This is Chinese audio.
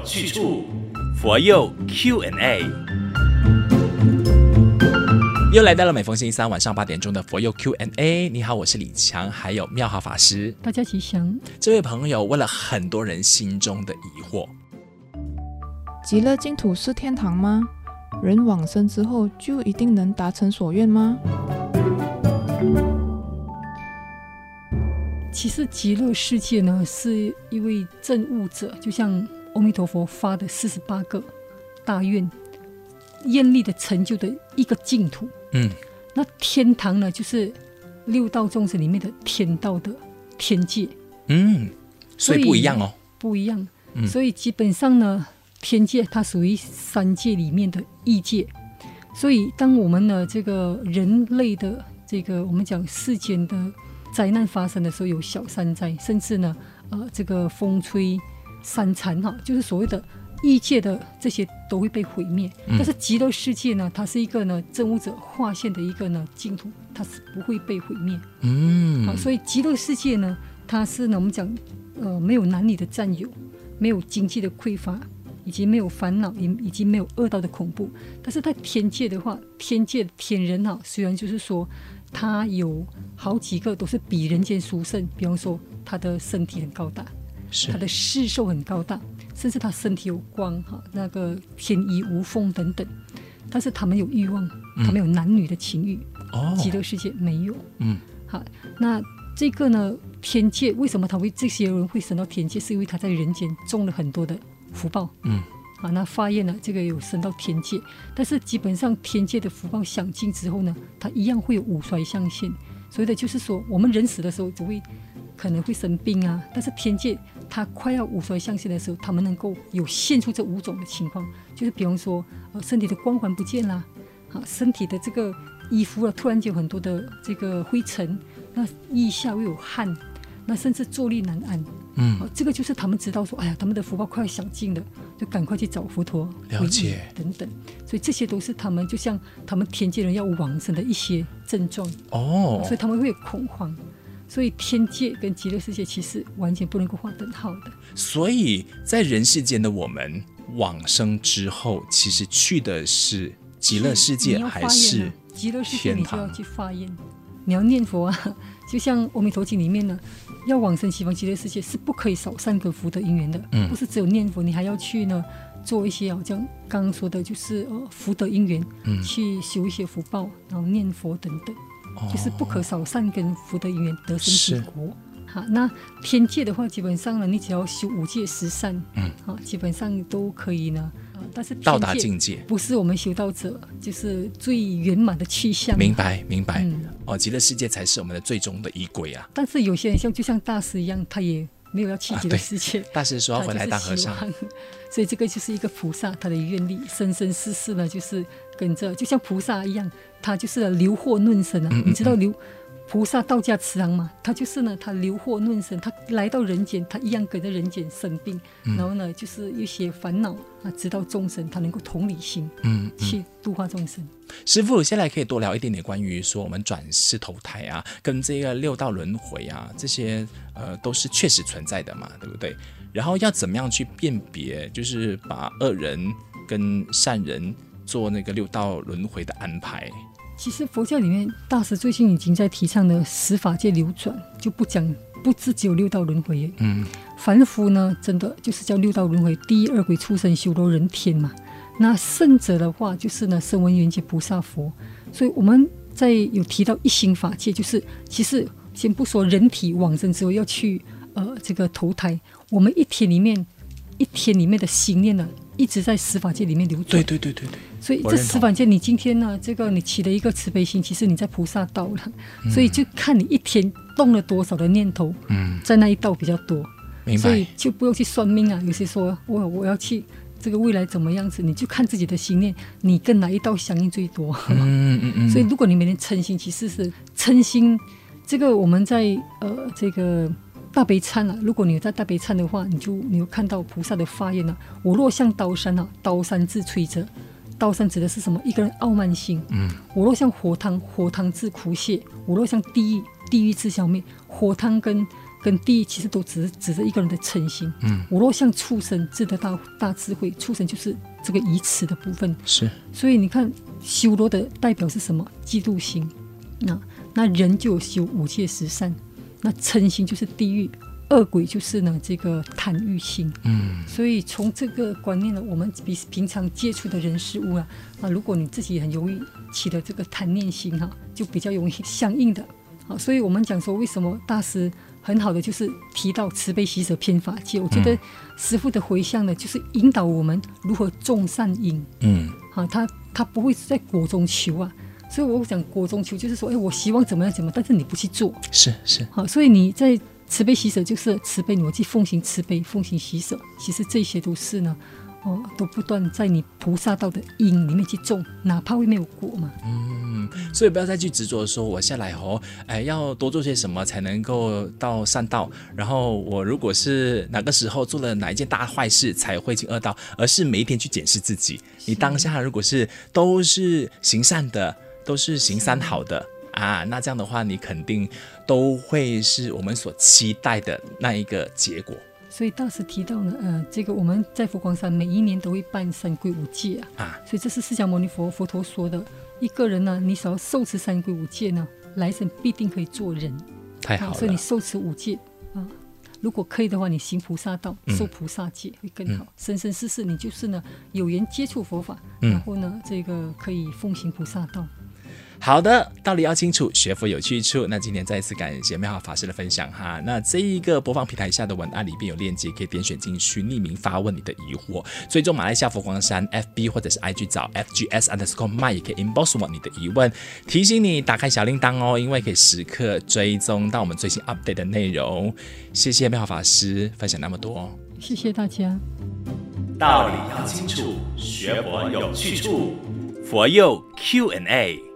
有去处，佛佑 Q&A。又来到了每逢星期三晚上八点钟的佛佑 Q&A。你好，我是李强，还有妙好法师。大家吉祥。这位朋友问了很多人心中的疑惑：极乐净土是天堂吗？人往生之后就一定能达成所愿吗？其实极乐世界呢，是一位证悟者，就像阿弥陀佛发的四十八个大愿，愿力的成就的一个净土。嗯，那天堂呢，就是六道众生里面的天道的天界。嗯，所以不一样哦，不一样。嗯，所以基本上呢，天界它属于三界里面的异界。所以当我们的，这个人类的这个我们讲世间的灾难发生的时候，有小山灾，甚至呢，呃，这个风吹山残哈，就是所谓的。异界的这些都会被毁灭，嗯、但是极乐世界呢，它是一个呢证悟者化现的一个呢净土，它是不会被毁灭。嗯，好，所以极乐世界呢，它是呢我们讲，呃，没有男女的占有，没有经济的匮乏，以及没有烦恼，以以及没有恶道的恐怖。但是在天界的话，天界天人哈，虽然就是说，他有好几个都是比人间殊胜，比方说他的身体很高大，是他的世寿很高大。甚至他身体有光哈，那个天衣无缝等等，但是他们有欲望，嗯、他们有男女的情欲。哦，极乐世界没有。嗯，好，那这个呢，天界为什么他会这些人会升到天界？是因为他在人间种了很多的福报。嗯，好，那发愿呢，这个有升到天界，但是基本上天界的福报享尽之后呢，他一样会有五衰相现。所以的就是说，我们人死的时候只会。可能会生病啊，但是天界他快要五衰相现的时候，他们能够有现出这五种的情况，就是比方说，呃，身体的光环不见了，啊，身体的这个衣服啊，突然间有很多的这个灰尘，那腋下又有汗，那甚至坐立难安，嗯，好，这个就是他们知道说，哎呀，他们的福报快要享尽了，就赶快去找佛陀，了解。等等，所以这些都是他们就像他们天界人要往生的一些症状。哦，所以他们会有恐慌。所以天界跟极乐世界其实完全不能够划等号的。所以在人世间的我们往生之后，其实去的是极乐世界还是极乐世界？你就要去发愿，你要念佛啊。就像《阿弥陀经》里面呢，要往生西方极乐世界是不可以少善根福德因缘的。嗯，不是只有念佛，你还要去呢做一些好像刚刚说的，就是呃福德因缘，嗯，去修一些福报，然后念佛等等。就是不可少善根福德因缘得生之国。好，那天界的话，基本上呢，你只要修五戒十善，嗯，好，基本上都可以呢。呃，但是到达境界不是我们修道者就是最圆满的去向。明白，明白。嗯，哦，极乐世界才是我们的最终的依归啊。但是有些人像就像大师一样，他也没有要去极乐世界。啊、大师说要回来当和尚，所以这个就是一个菩萨他的愿力，生生世世呢，就是跟着，就像菩萨一样。他就是留祸论生啊，你知道留菩萨道家慈航嘛？他就是呢，他留祸论生，他来到人间，他一样跟着人间生病，嗯，然后呢，就是一些烦恼啊，直到众生，他能够同理心，嗯，嗯，去度化众生。师父，现在可以多聊一点点关于说我们转世投胎啊，跟这个六道轮回啊，这些呃都是确实存在的嘛，对不对？然后要怎么样去辨别，就是把恶人跟善人做那个六道轮回的安排？其实佛教里面，大师最近已经在提倡的十法界流转，就不讲，不只只有六道轮回。嗯，凡夫呢，真的就是叫六道轮回，第一二鬼、畜生、修罗、人天嘛。那圣者的话，就是呢，声闻缘觉、菩萨、佛。所以我们在有提到一心法界，就是其实先不说人体往生之后要去呃这个投胎，我们一天里面一天里面的心念呢，一直在十法界里面流转。对对对对对。所以这十法界，你今天呢，这个你起了一个慈悲心，其实你在菩萨道了。嗯、所以就看你一天动了多少的念头，嗯，在那一道比较多。明白。所以就不用去算命啊。有些说我我要去这个未来怎么样子，你就看自己的心念，你跟哪一道相应最多。嗯嗯嗯。所以如果你每天称心，其实是称心。这个我们在呃这个大悲忏啊，如果你有在大悲忏的话，你就你有看到菩萨的发愿啊，我若像刀山啊，刀山自摧折。刀山指的是什么？一个人傲慢心。嗯，我若像火汤，火汤自苦泻；我若像地狱，地狱自消灭。火汤跟跟地狱其实都只是指着一个人的诚心。嗯，我若像畜生，自得大大智慧，畜生就是这个以此的部分。是，所以你看修罗的代表是什么？嫉妒心。那那人就有修五戒十善，那嗔心就是地狱，恶鬼就是呢这个贪欲心。嗯，所以从这个观念呢，我们比平常接触的人事物啊，啊，如果你自己很容易起的这个贪念心哈、啊，就比较容易相应的。好，所以我们讲说，为什么大师很好的就是提到慈悲喜舍偏法界？我觉得师傅的回向呢，就是引导我们如何种善因。嗯，好，他他不会在果中求啊。所以我讲国中求，就是说，哎，我希望怎么样怎么样，但是你不去做，是是。好，所以你在慈悲喜舍，就是慈悲，你去奉行慈悲，奉行喜舍，其实这些都是呢，哦，都不断在你菩萨道的因里面去种，哪怕会没有果嘛。嗯，所以不要再去执着说我下来哦，哎，要多做些什么才能够到善道，然后我如果是哪个时候做了哪一件大坏事才会进恶道，而是每一天去检视自己，你当下如果是都是行善的。都是行三好的啊，那这样的话，你肯定都会是我们所期待的那一个结果。所以大师提到呢，呃，这个我们在佛光山每一年都会办三皈五戒啊，啊，所以这是释迦牟尼佛佛陀说的，一个人呢，你只要受持三皈五戒呢，来生必定可以做人。太好了，啊，所以你受持五戒啊，如果可以的话，你行菩萨道，受菩萨戒会更好。生生世世你就是呢有缘接触佛法，嗯，然后呢，这个可以奉行菩萨道。好的，道理要清楚，学佛有去处。那今天再一次感谢妙好法师的分享哈。那这一个播放平台下的文案里边有链接，可以点选进去匿名发问你的疑惑。追踪马来西亚佛光山 FB 或者是 IG 找 FGS underscore my 也可以 inbox 我你的疑问。提醒你打开小铃铛哦，因为可以时刻追踪到我们最新 update 的内容。谢谢妙好法师分享那么多，谢谢大家。道理要清楚，学佛有去处，佛佑 Q&A。